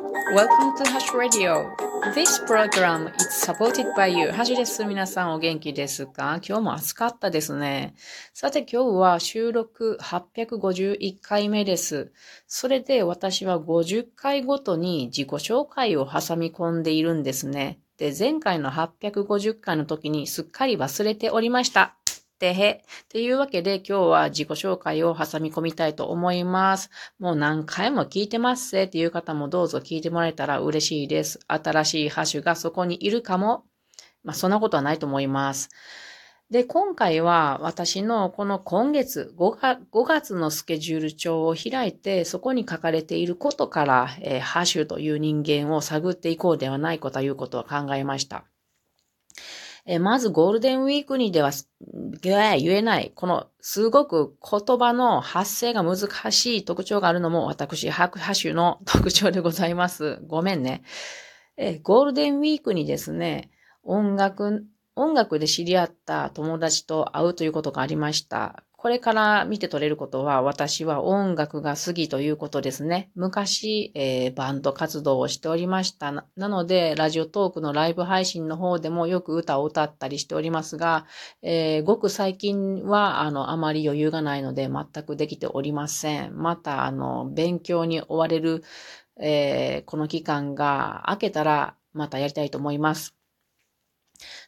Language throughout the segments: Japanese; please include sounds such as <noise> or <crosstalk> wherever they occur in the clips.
Welcome to Hash Radio. This program is supported by you. ハシです。皆さんお元気ですか？今日も暑かったですね。さて今日は収録851回目です。それで私は50回ごとに自己紹介を挟み込んでいるんですね。で、前回の850回の時にすっかり忘れておりました。てへ。というわけで今日は自己紹介を挟み込みたいと思います。もう何回も聞いてますぜっていう方もどうぞ聞いてもらえたら嬉しいです。新しいハッシュがそこにいるかも。まあそんなことはないと思います。で、今回は私のこの今月5月 ,5 月のスケジュール帳を開いて、そこに書かれていることから、えー、ハッシュという人間を探っていこうではないかということを考えました。えまずゴールデンウィークにでは言えない、このすごく言葉の発声が難しい特徴があるのも私、白波種の特徴でございます。ごめんね。えゴールデンウィークにですね、音楽、音楽で知り合った友達と会うということがありました。これから見て取れることは、私は音楽が好きということですね。昔、えー、バンド活動をしておりましたな。なので、ラジオトークのライブ配信の方でもよく歌を歌ったりしておりますが、えー、ごく最近は、あの、あまり余裕がないので、全くできておりません。また、あの、勉強に追われる、えー、この期間が明けたら、またやりたいと思います。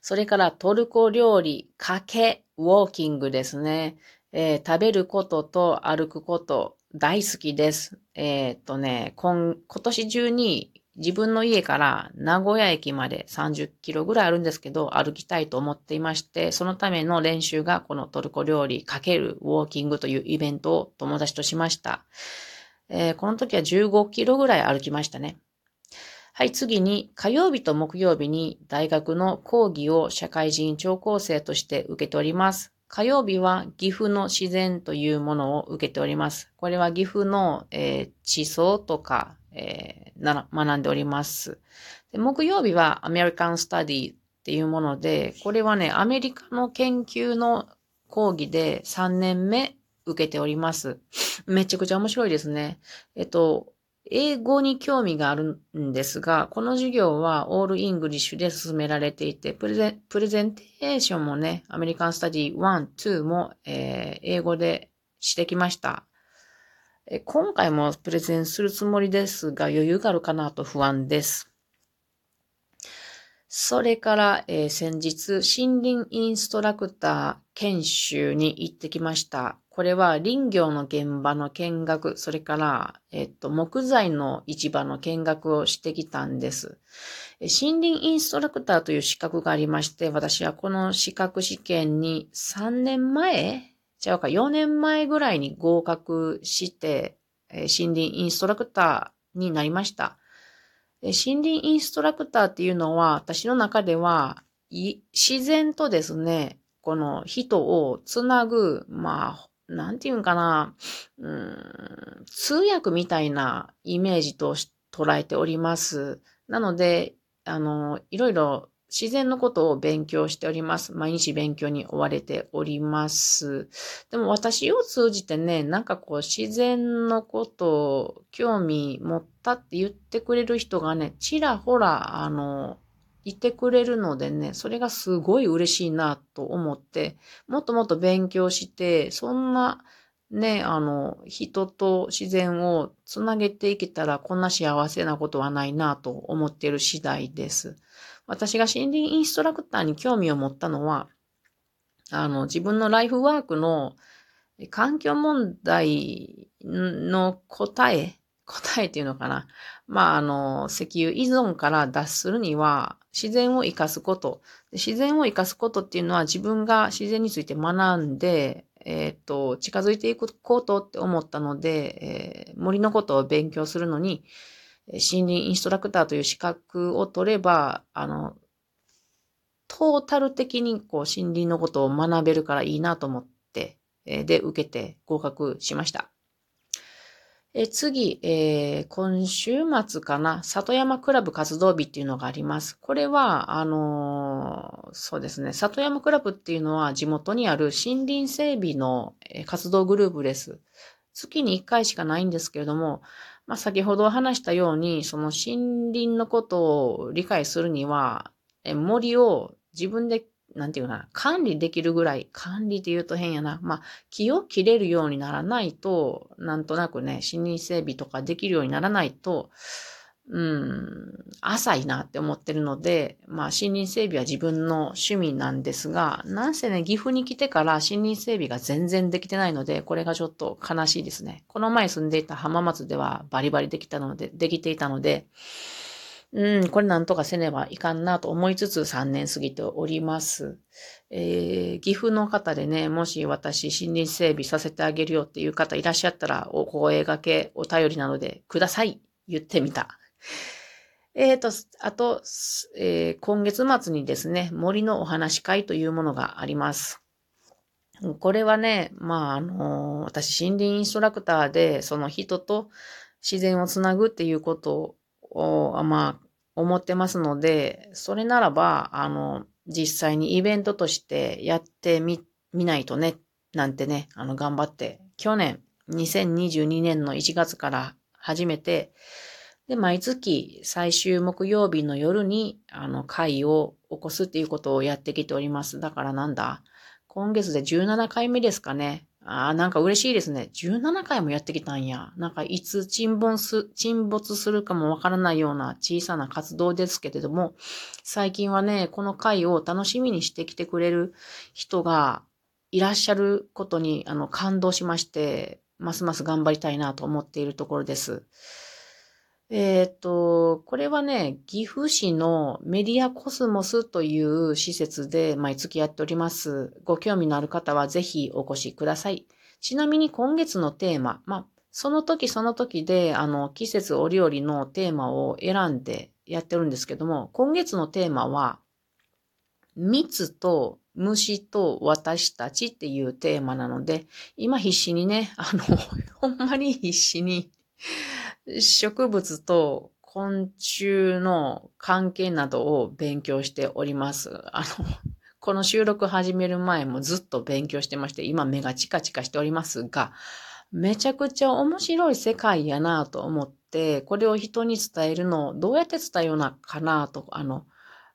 それからトルコ料理、かけ、ウォーキングですね。えー、食べることと歩くこと大好きです。えー、っとね、今、今年中に自分の家から名古屋駅まで30キロぐらいあるんですけど、歩きたいと思っていまして、そのための練習がこのトルコ料理かけるウォーキングというイベントを友達としました。えー、この時は15キロぐらい歩きましたね。はい、次に火曜日と木曜日に大学の講義を社会人聴講生として受けております。火曜日は岐阜の自然というものを受けております。これは岐阜の、えー、地層とか、えー、学んでおります。で木曜日はアメリカンスタディっていうもので、これはね、アメリカの研究の講義で3年目受けております。めちゃくちゃ面白いですね。えっと、英語に興味があるんですが、この授業は all English で進められていて、プレゼンプレゼンテーションもね、 American study 1、2も、えー、英語でしてきました。今回もプレゼンするつもりですが、余裕があるかなと不安です。それから、えー、先日、森林インストラクター研修に行ってきました。これは林業の現場の見学、それから、えっと、木材の市場の見学をしてきたんです。森林インストラクターという資格がありまして、私はこの資格試験に3年前ちゃうか、4年前ぐらいに合格して、森林インストラクターになりました。森林インストラクターっていうのは、私の中では、自然とですね、この人をつなぐ、まあ、なんていうんかな、うん、通訳みたいなイメージと捉えております。なので、あの、いろいろ自然のことを勉強しております。毎日勉強に追われております。でも私を通じてね、なんかこう自然のことを興味持ったって言ってくれる人がね、ちらほら、あの、いてくれるのでね、それがすごい嬉しいなと思って、もっともっと勉強して、そんなね、あの、人と自然をつなげていけたらこんな幸せなことはないなと思っている次第です。私が森林インストラクターに興味を持ったのは、あの、自分のライフワークの環境問題の答え、答えっていうのかな。まあ、あの、石油依存から脱するには、自然を生かすこと。自然を生かすことっていうのは自分が自然について学んで、えっ、ー、と、近づいていくことって思ったので、えー、森のことを勉強するのに、森林インストラクターという資格を取れば、あの、トータル的にこう森林のことを学べるからいいなと思って、えで、受けて合格しました。え次、えー、今週末かな、里山クラブ活動日っていうのがあります。これは、あのー、そうですね、里山クラブっていうのは地元にある森林整備の活動グループです。月に1回しかないんですけれども、まあ、先ほど話したように、その森林のことを理解するには、え森を自分で、なんていうかな、管理できるぐらい、管理って言うと変やな。まあ、木を切れるようにならないと、なんとなくね、森林整備とかできるようにならないと、うん、浅いなって思ってるので、まあ森林整備は自分の趣味なんですが、なんせね、岐阜に来てから森林整備が全然できてないので、これがちょっと悲しいですね。この前住んでいた浜松ではバリバリできたので、できていたので、うん、これなんとかせねばいかんなと思いつつ3年過ぎております。えー、岐阜の方でね、もし私森林整備させてあげるよっていう方いらっしゃったら、お声掛け、お便りなのでください。言ってみた。えっ、ー、と、あと、えー、今月末にですね、森のお話会というものがあります。これはね、まあ、あのー、私、森林インストラクターで、その人と自然をつなぐっていうことを、まあ、思ってますので、それならば、あの、実際にイベントとしてやってみ、みないとね、なんてね、あの、頑張って、去年、2022年の1月から始めて、で、毎月最終木曜日の夜に、あの、会を起こすっていうことをやってきております。だからなんだ？今月で17回目ですかね。ああ、なんか嬉しいですね。17回もやってきたんや。なんかいつ沈没す、沈没するかもわからないような小さな活動ですけれども、最近はね、この回を楽しみにしてきてくれる人がいらっしゃることに、あの、感動しまして、ますます頑張りたいなと思っているところです。えっ、ー、と、これはね、岐阜市のメディアコスモスという施設で毎月やっております。ご興味のある方はぜひお越しください。ちなみに今月のテーマ、まあ、その時その時で、あの、季節折々のテーマを選んでやってるんですけども、今月のテーマは、蜜と虫と私たちっていうテーマなので、今必死にね、あの、<laughs> ほんまに必死に植物と昆虫の関係などを勉強しております。あの、この収録始める前もずっと勉強してまして、今目がチカチカしておりますが、めちゃくちゃ面白い世界やなと思って、これを人に伝えるのをどうやって伝えようなかなと、あの、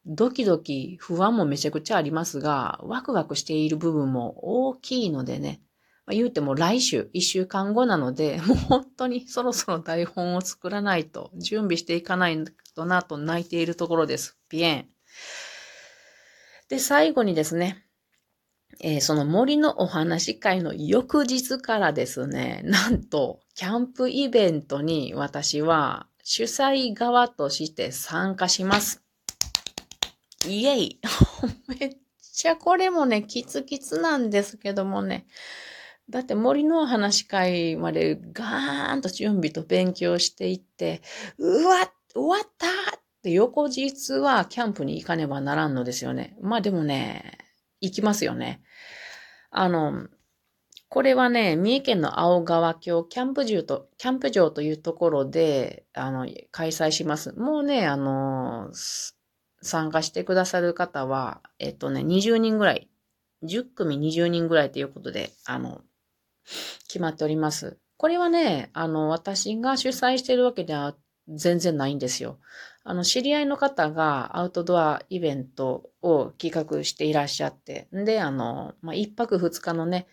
ドキドキ不安もめちゃくちゃありますが、ワクワクしている部分も大きいのでね、まあ、言うても来週、一週間後なので、もう本当にそろそろ台本を作らないと、準備していかないとなと泣いているところです。ピエン。で、最後にですね、えー、その森のお話会の翌日からですね、なんと、キャンプイベントに私は主催側として参加します。イェイ <laughs> めっちゃこれもね、キツキツなんですけどもね、だって森の話し会までガーンと準備と勉強していって、うわ、終わったって翌日はキャンプに行かねばならんのですよね。まあでもね、行きますよね。あの、これはね、三重県の青川峡キャンプ場と、キャンプ場というところで、あの、開催します。もうね、あの、参加してくださる方は、えっとね、20人ぐらい、10組20人ぐらいということで、あの、決まっております。これはね、あの、私が主催しているわけでは全然ないんですよ。あの、知り合いの方がアウトドアイベントを企画していらっしゃって、で、あの、まあ、一泊二日のね、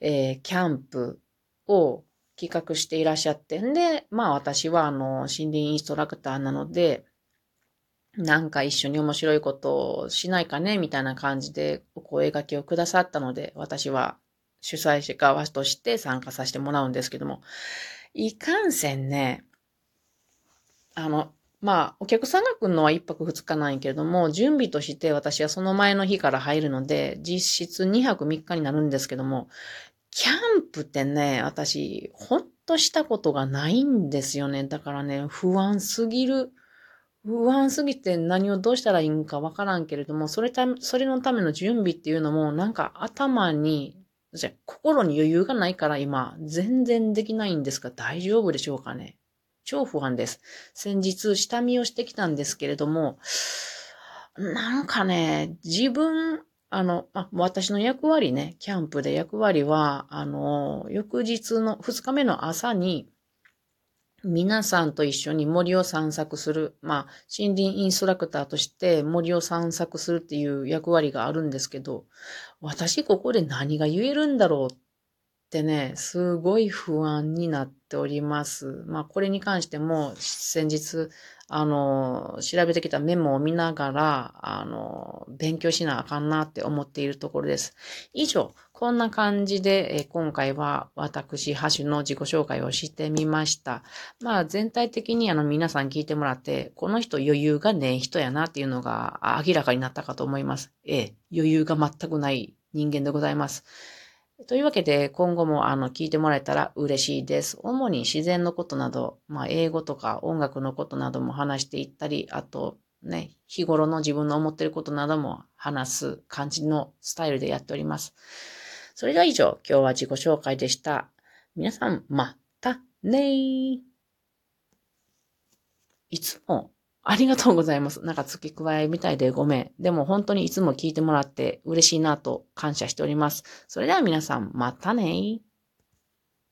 えー、キャンプを企画していらっしゃって、んで、まあ私はあの、森林インストラクターなので、なんか一緒に面白いことをしないかねみたいな感じでお声掛けをくださったので、私は主催者側として参加させてもらうんですけども、いかんせんね、あの、まあ、お客さんが来るのは一泊二日なんやけれども、準備として私はその前の日から入るので、実質二泊三日になるんですけども、キャンプってね、私、ほんとしたことがないんですよね。だからね、不安すぎる。不安すぎて何をどうしたらいいんかわからんけれども、それた、それのための準備っていうのも、なんか頭に心に余裕がないから今、全然できないんですが大丈夫でしょうかね？超不安です。先日、下見をしてきたんですけれども、なんかね、自分、あの、あ、私の役割ね、キャンプで役割は、あの、翌日の2日目の朝に、皆さんと一緒に森を散策する。まあ、森林インストラクターとして森を散策するっていう役割があるんですけど、私ここで何が言えるんだろうっってね、すごい不安になっております。まあ、これに関しても先日、あの、調べてきたメモを見ながら、あの、勉強しなあかんなって思っているところです。以上、こんな感じで、え今回は私、ハッシュの自己紹介をしてみました。まあ、全体的にあの皆さん聞いてもらって、この人余裕がねえ人やなっていうのが明らかになったかと思います。ええ、余裕が全くない人間でございます。というわけで、今後もあの聞いてもらえたら嬉しいです。主に自然のことなど、まあ、英語とか音楽のことなども話していったり、あとね、日頃の自分の思ってることなども話す感じのスタイルでやっております。それでは以上、今日は自己紹介でした。皆さん、またねー。いつもありがとうございます。なんか付け加えみたいでごめん。でも本当にいつも聞いてもらって嬉しいなと感謝しております。それでは皆さん、またね